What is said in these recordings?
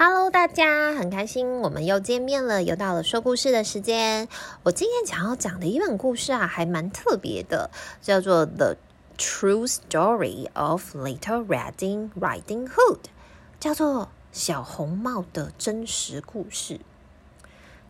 Hello，大家很开心，我们又见面了，又到了说故事的时间。我今天想要讲的一本故事啊，还蛮特别的，叫做《The True Story of Little Riding Riding Hood》，叫做小红帽的真实故事。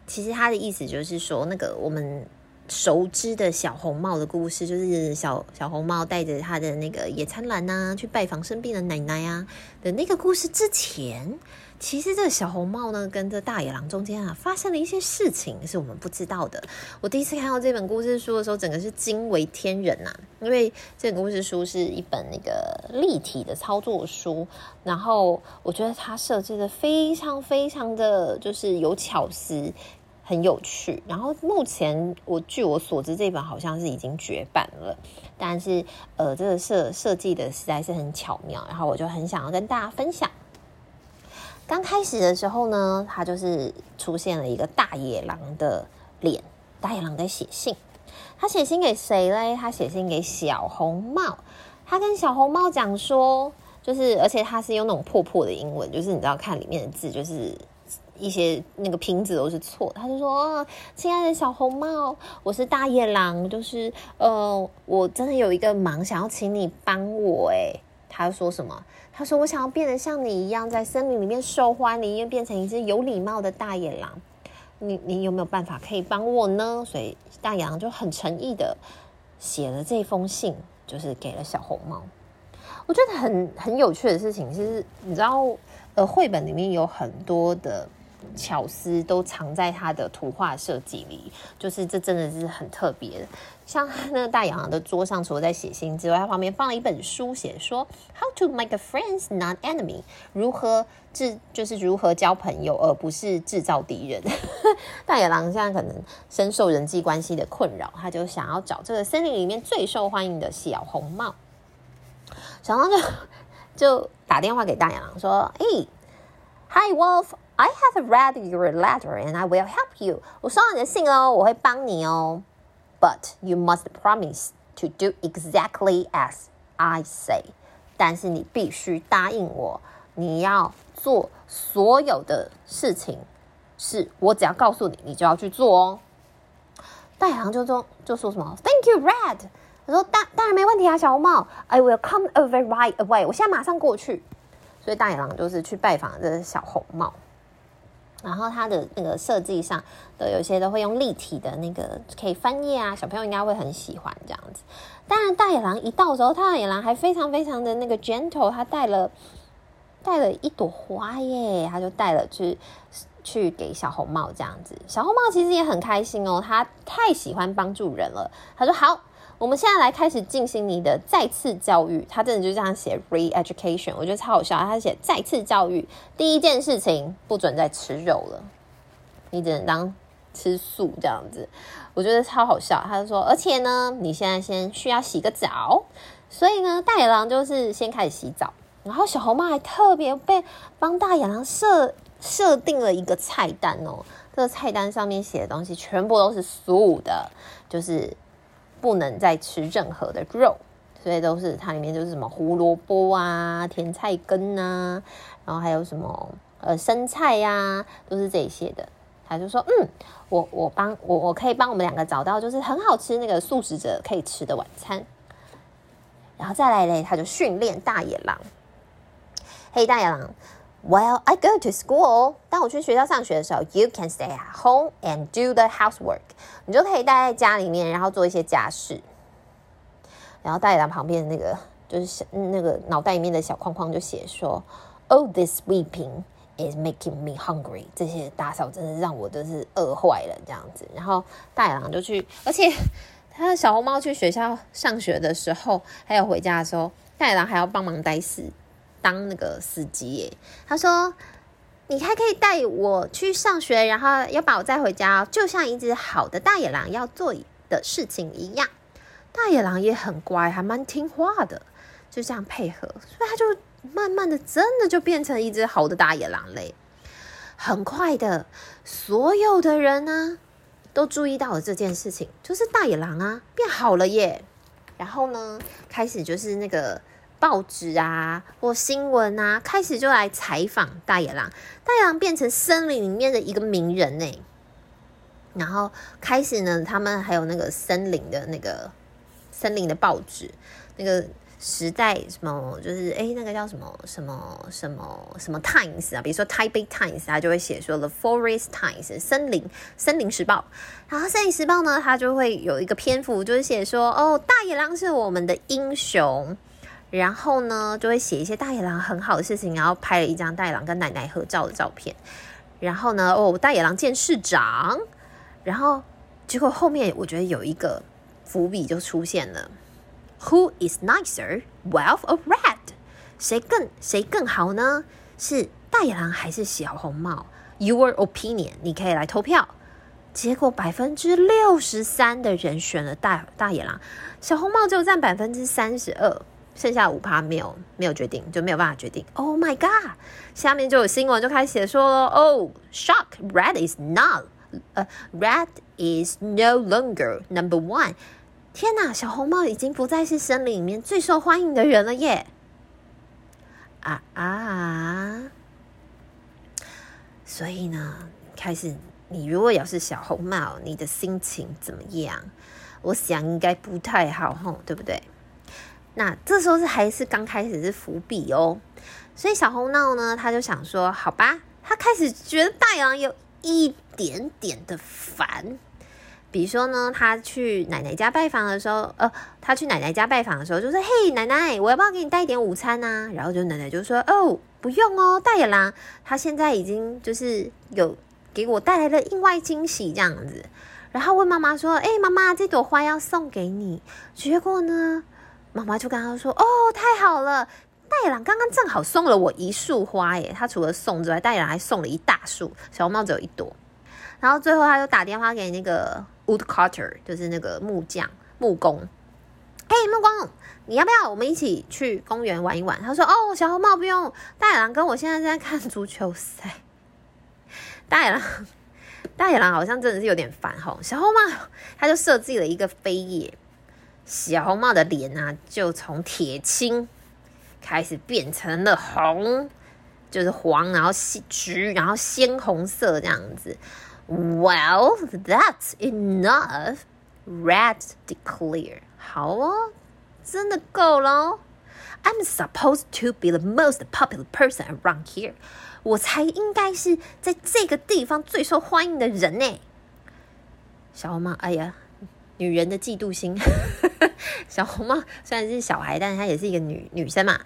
其实它的意思就是说，那个我们熟知的小红帽的故事，就是小小红帽带着他的那个野餐篮呐、啊，去拜访生病的奶奶啊的那个故事之前。其实这个小红帽呢，跟这大野狼中间啊，发生了一些事情，是我们不知道的。我第一次看到这本故事书的时候，整个是惊为天人呐、啊！因为这本故事书是一本那个立体的操作书，然后我觉得它设计的非常非常的就是有巧思，很有趣。然后目前我据我所知，这本好像是已经绝版了，但是呃，这个设设计的实在是很巧妙，然后我就很想要跟大家分享。刚开始的时候呢，他就是出现了一个大野狼的脸。大野狼在写信，他写信给谁嘞？他写信给小红帽。他跟小红帽讲说，就是而且他是用那种破破的英文，就是你知道看里面的字，就是一些那个拼字都是错。他就说：“亲爱的小红帽，我是大野狼，就是呃，我真的有一个忙想要请你帮我。”诶他说什么？他说：“我想要变得像你一样，在森林里面受欢迎，因为变成一只有礼貌的大野狼。你你有没有办法可以帮我呢？”所以大野狼就很诚意的写了这封信，就是给了小红帽。我觉得很很有趣的事情是，你知道，呃，绘本里面有很多的。巧思都藏在他的图画设计里，就是这真的是很特别。像那个大野狼的桌上，除了在写信之外，他旁边放了一本书，写说 “How to make a friends, not enemy”，如何制就是如何交朋友，而不是制造敌人。大野狼现在可能深受人际关系的困扰，他就想要找这个森林里面最受欢迎的小红帽。小红帽就就打电话给大野狼说：“诶，Hi Wolf。” I have read your letter and I will help you. 我收到你的信哦，我会帮你哦。But you must promise to do exactly as I say. 但是你必须答应我，你要做所有的事情，是我只要告诉你，你就要去做哦。大野狼就说就说什么？Thank you, Red。他说当当然没问题啊，小红帽。I will come over right away. 我现在马上过去。所以大野狼就是去拜访这个小红帽。然后它的那个设计上的有些都会用立体的那个可以翻页啊，小朋友应该会很喜欢这样子。当然，大野狼一到的时候，大野狼还非常非常的那个 gentle，他带了带了一朵花耶，他就带了去去给小红帽这样子。小红帽其实也很开心哦，他太喜欢帮助人了。他说好。我们现在来开始进行你的再次教育，他真的就这样写 re-education，我觉得超好笑。他写再次教育，第一件事情不准再吃肉了，你只能当吃素这样子，我觉得超好笑。他就说，而且呢，你现在先需要洗个澡，所以呢，大野狼就是先开始洗澡，然后小红帽还特别被帮大野狼设设定了一个菜单哦，这个菜单上面写的东西全部都是素的，就是。不能再吃任何的肉，所以都是它里面就是什么胡萝卜啊、甜菜根啊，然后还有什么呃生菜呀、都是这些的。他就说：“嗯，我我帮我我可以帮我们两个找到就是很好吃那个素食者可以吃的晚餐。”然后再来嘞，他就训练大野狼。嘿，大野狼。While I go to school，当我去学校上学的时候，you can stay at home and do the housework。你就可以待在家里面，然后做一些家事。然后大野狼旁边的那个就是那个脑袋里面的小框框就写说：“Oh, this sweeping is making me hungry。”这些打扫真的让我都是饿坏了这样子。然后大野狼就去，而且他的小红帽去学校上学的时候，还有回家的时候，大野狼还要帮忙带事。当那个司机耶，他说：“你还可以带我去上学，然后要把我载回家，就像一只好的大野狼要做的事情一样。”大野狼也很乖，还蛮听话的，就这样配合，所以他就慢慢的，真的就变成一只好的大野狼嘞。很快的，所有的人呢都注意到了这件事情，就是大野狼啊变好了耶。然后呢，开始就是那个。报纸啊或新闻啊，开始就来采访大野狼。大野狼变成森林里面的一个名人呢。然后开始呢，他们还有那个森林的那个森林的报纸，那个。时代什么就是哎，那个叫什么什么什么什么 Times 啊？比如说 Taipei Times，他就会写说 The Forest Times 森林森林时报。然后森林时报呢，它就会有一个篇幅，就是写说哦，大野狼是我们的英雄。然后呢，就会写一些大野狼很好的事情，然后拍了一张大野狼跟奶奶合照的照片。然后呢，哦，大野狼见市长。然后结果后面我觉得有一个伏笔就出现了。Who is nicer, Wolf or Rat？谁更谁更好呢？是大野狼还是小红帽？Your opinion，你可以来投票。结果百分之六十三的人选了大大野狼，小红帽就占百分之三十二，剩下五趴没有没有决定，就没有办法决定。Oh my god！下面就有新闻就开始写说了，Oh shock，Rat is not，呃、red is no longer number one。天哪，小红帽已经不再是森林里面最受欢迎的人了耶！啊啊！所以呢，开始你如果要是小红帽，你的心情怎么样？我想应该不太好吼，对不对？那这时候是还是刚开始是伏笔哦，所以小红帽呢，他就想说，好吧，他开始觉得大野狼有一点点的烦。比如说呢，他去奶奶家拜访的时候，呃，他去奶奶家拜访的时候，就说：“嘿，奶奶，我要不要给你带一点午餐啊？”然后就奶奶就说：“哦，不用哦，大野狼他现在已经就是有给我带来了意外惊喜这样子。”然后问妈妈说：“哎，妈妈，这朵花要送给你。”结果呢，妈妈就跟他说：“哦，太好了，大野狼刚刚正好送了我一束花耶。他除了送之外，大野狼还送了一大束，小红帽只有一朵。然后最后他就打电话给那个。Woodcutter 就是那个木匠、木工。嘿，木工，你要不要我们一起去公园玩一玩？他说：“哦，小红帽不用，大野狼跟我现在在看足球赛。”大野狼，大野狼好像真的是有点烦吼。小红帽他就设计了一个飞叶，小红帽的脸啊，就从铁青开始变成了红，就是黄，然后橘，然后鲜红色这样子。Well, that's enough. red declare 好哦，真的够了。I'm supposed to be the most popular person around here. 我才应该是在这个地方最受欢迎的人呢。小红帽，哎呀，女人的嫉妒心。小红帽虽然是小孩，但是她也是一个女女生嘛。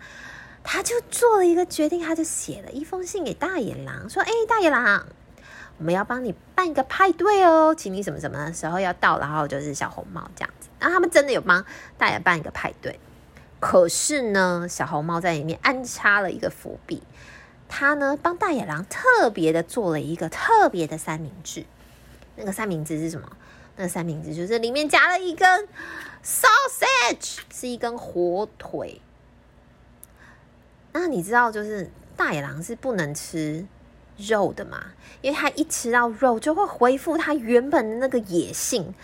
她就做了一个决定，她就写了一封信给大野狼，说：“哎，大野狼。”我们要帮你办一个派对哦，请你什么什么的时候要到，然后就是小红帽这样子。然后他们真的有帮大野办一个派对，可是呢，小红帽在里面安插了一个伏笔，他呢帮大野狼特别的做了一个特别的三明治。那个三明治是什么？那三明治就是里面夹了一根 sausage，是一根火腿。那你知道，就是大野狼是不能吃。肉的嘛，因为他一吃到肉就会恢复他原本的那个野性，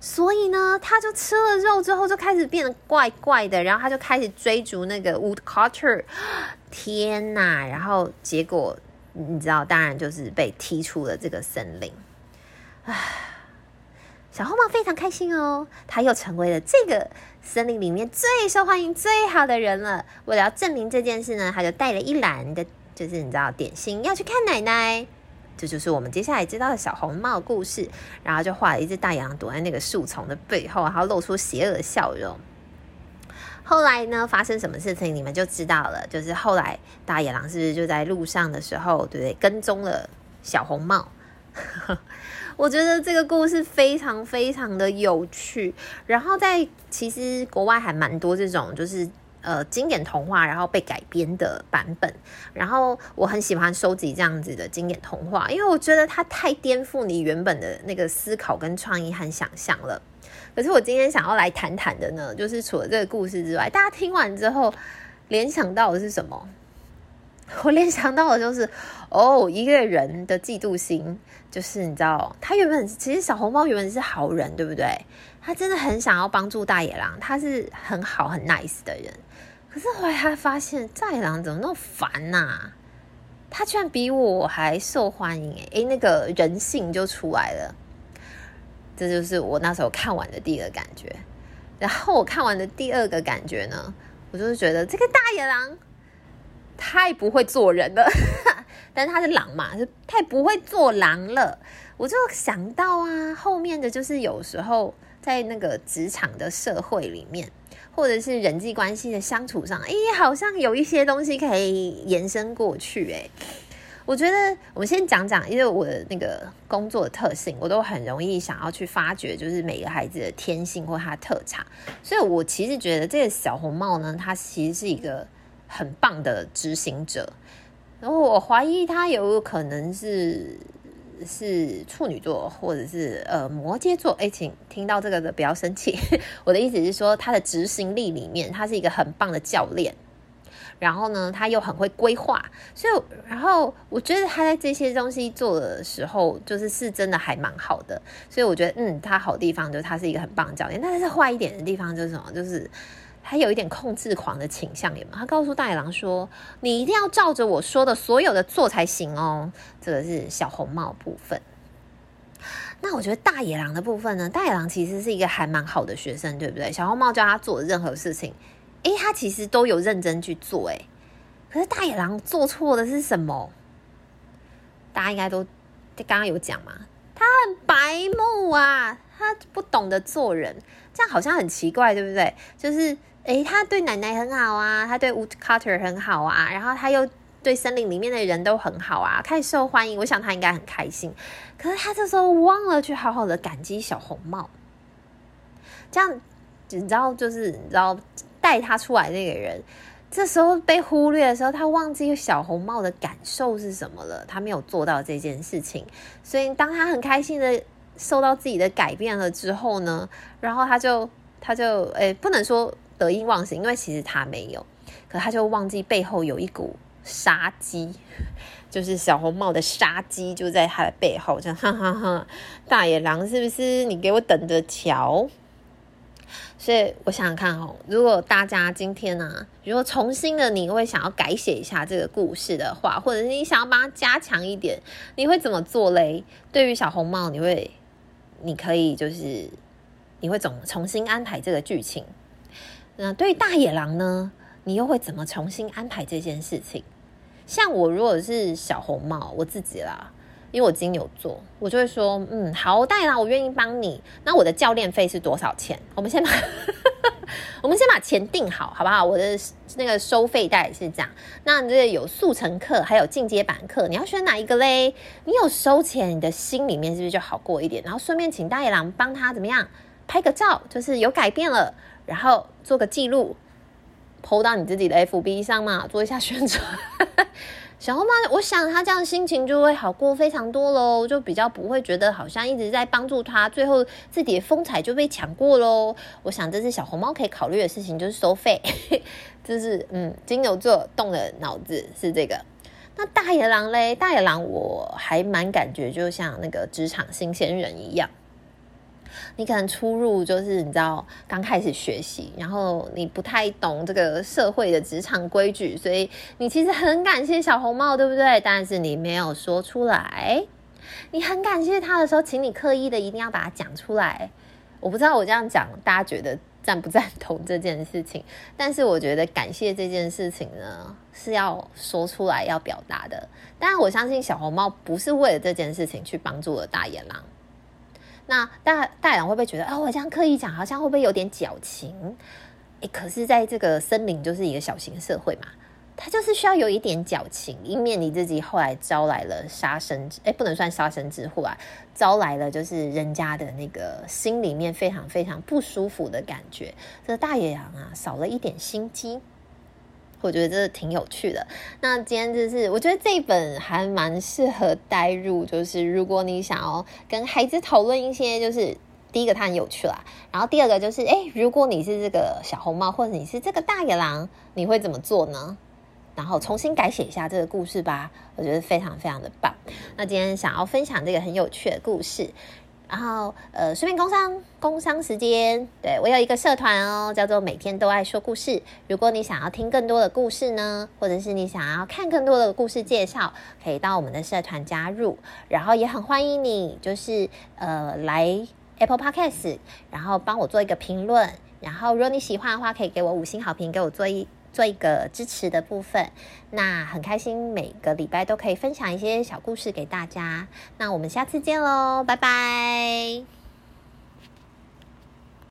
所以呢，他就吃了肉之后就开始变得怪怪的，然后他就开始追逐那个 Woodcutter，天哪！然后结果你知道，当然就是被踢出了这个森林。唉，小红帽非常开心哦，他又成为了这个森林里面最受欢迎、最好的人了。为了要证明这件事呢，他就带了一篮的。就是你知道点心要去看奶奶，这就是我们接下来知道的小红帽故事。然后就画了一只大野狼躲在那个树丛的背后，然后露出邪恶的笑容。后来呢，发生什么事情你们就知道了。就是后来大野狼是不是就在路上的时候，对不对？跟踪了小红帽。我觉得这个故事非常非常的有趣。然后在其实国外还蛮多这种就是。呃，经典童话，然后被改编的版本，然后我很喜欢收集这样子的经典童话，因为我觉得它太颠覆你原本的那个思考跟创意和想象了。可是我今天想要来谈谈的呢，就是除了这个故事之外，大家听完之后联想到的是什么？我联想到的就是，哦，一个人的嫉妒心，就是你知道，他原本其实小红帽原本是好人，对不对？他真的很想要帮助大野狼，他是很好很 nice 的人。可是后来他发现大野狼怎么那么烦呐、他居然比我还受欢迎诶、那个人性就出来了。这就是我那时候看完的第一个感觉。然后我看完的第二个感觉呢，我就是觉得这个大野狼太不会做人了。但是他是狼嘛，就太不会做狼了。我就想到啊，后面的就是有时候在那个职场的社会里面，或者是人际关系的相处上，哎，好像有一些东西可以延伸过去。哎，我觉得我先讲讲，因为我的那个工作的特性，我都很容易想要去发掘，就是每个孩子的天性或他特长。所以我其实觉得这个小红帽呢，他其实是一个很棒的执行者。然后我怀疑他有可能是。是处女座，或者是呃摩羯座。哎，请听到这个的不要生气。我的意思是说，他的执行力里面，他是一个很棒的教练。然后呢，他又很会规划。所以，然后我觉得他在这些东西做的时候，就是是真的还蛮好的。所以我觉得，嗯，他好地方就是他是一个很棒的教练。但是坏一点的地方就是什么？就是。他有一点控制狂的倾向，有没有？他告诉大野狼说：“你一定要照着我说的所有的做才行哦。”这个是小红帽部分。那我觉得大野狼的部分呢？大野狼其实是一个还蛮好的学生，对不对？小红帽叫他做任何事情，诶，他其实都有认真去做。诶，可是大野狼做错的是什么？大家应该都刚刚有讲嘛？他很白目啊，他不懂得做人，这样好像很奇怪，对不对？就是。诶，他对奶奶很好啊，他对 Woodcutter 很好啊，然后他又对森林里面的人都很好啊，太受欢迎。我想他应该很开心。可是他这时候忘了去好好的感激小红帽，这样你知道，就是你知道带他出来那个人，这时候被忽略的时候，他忘记小红帽的感受是什么了，他没有做到这件事情。所以当他很开心的受到自己的改变了之后呢，然后他就他就诶，不能说。得意忘形，因为其实他没有，可他就忘记背后有一股杀机，就是小红帽的杀机就在他的背后，这样 哈哈哈，大野狼是不是？你给我等着瞧！所以我想想看哦，如果大家今天呢、啊，如果重新的你会想要改写一下这个故事的话，或者是你想要把它加强一点，你会怎么做嘞？对于小红帽，你会，你可以就是你会怎重新安排这个剧情？那对于大野狼呢？你又会怎么重新安排这件事情？像我如果是小红帽，我自己啦，因为我金牛座，我就会说，嗯，好，大野狼，我愿意帮你。那我的教练费是多少钱？我们先把 我们先把钱定好，好不好？我的那个收费大概是这样。那这有速成课，还有进阶版课，你要选哪一个嘞？你有收钱，你的心里面是不是就好过一点？然后顺便请大野狼帮他怎么样拍个照，就是有改变了。然后做个记录，PO 到你自己的 FB 上嘛，做一下宣传。小红帽，我想他这样心情就会好过非常多喽，就比较不会觉得好像一直在帮助他，最后自己的风采就被抢过喽。我想这是小红帽可以考虑的事情，就是收费。这是嗯，金牛座动的脑子是这个。那大野狼嘞？大野狼我还蛮感觉就像那个职场新鲜人一样。你可能出入就是你知道刚开始学习，然后你不太懂这个社会的职场规矩，所以你其实很感谢小红帽，对不对？但是你没有说出来。你很感谢他的时候，请你刻意的一定要把它讲出来。我不知道我这样讲大家觉得赞不赞同这件事情，但是我觉得感谢这件事情呢是要说出来要表达的。但我相信小红帽不是为了这件事情去帮助了大野狼。那大大野狼会不会觉得啊、哦，我这样刻意讲，好像会不会有点矫情？诶，可是在这个森林就是一个小型社会嘛，它就是需要有一点矫情，以免你自己后来招来了杀身之，诶，不能算杀身之祸啊，招来了就是人家的那个心里面非常非常不舒服的感觉。这大野狼啊，少了一点心机。我觉得这挺有趣的。那今天就是，我觉得这一本还蛮适合带入，就是如果你想要跟孩子讨论一些，就是第一个它很有趣啦，然后第二个就是，诶，如果你是这个小红帽，或者你是这个大野狼，你会怎么做呢？然后重新改写一下这个故事吧，我觉得非常非常的棒。那今天想要分享这个很有趣的故事。然后，呃，顺便工商工商时间，对，我有一个社团哦，叫做每天都爱说故事。如果你想要听更多的故事呢，或者是你想要看更多的故事介绍，可以到我们的社团加入。然后也很欢迎你，就是呃来 Apple Podcast，然后帮我做一个评论。然后如果你喜欢的话，可以给我五星好评，给我做一做一个支持的部分。那很开心，每个礼拜都可以分享一些小故事给大家。那我们下次见喽，拜拜。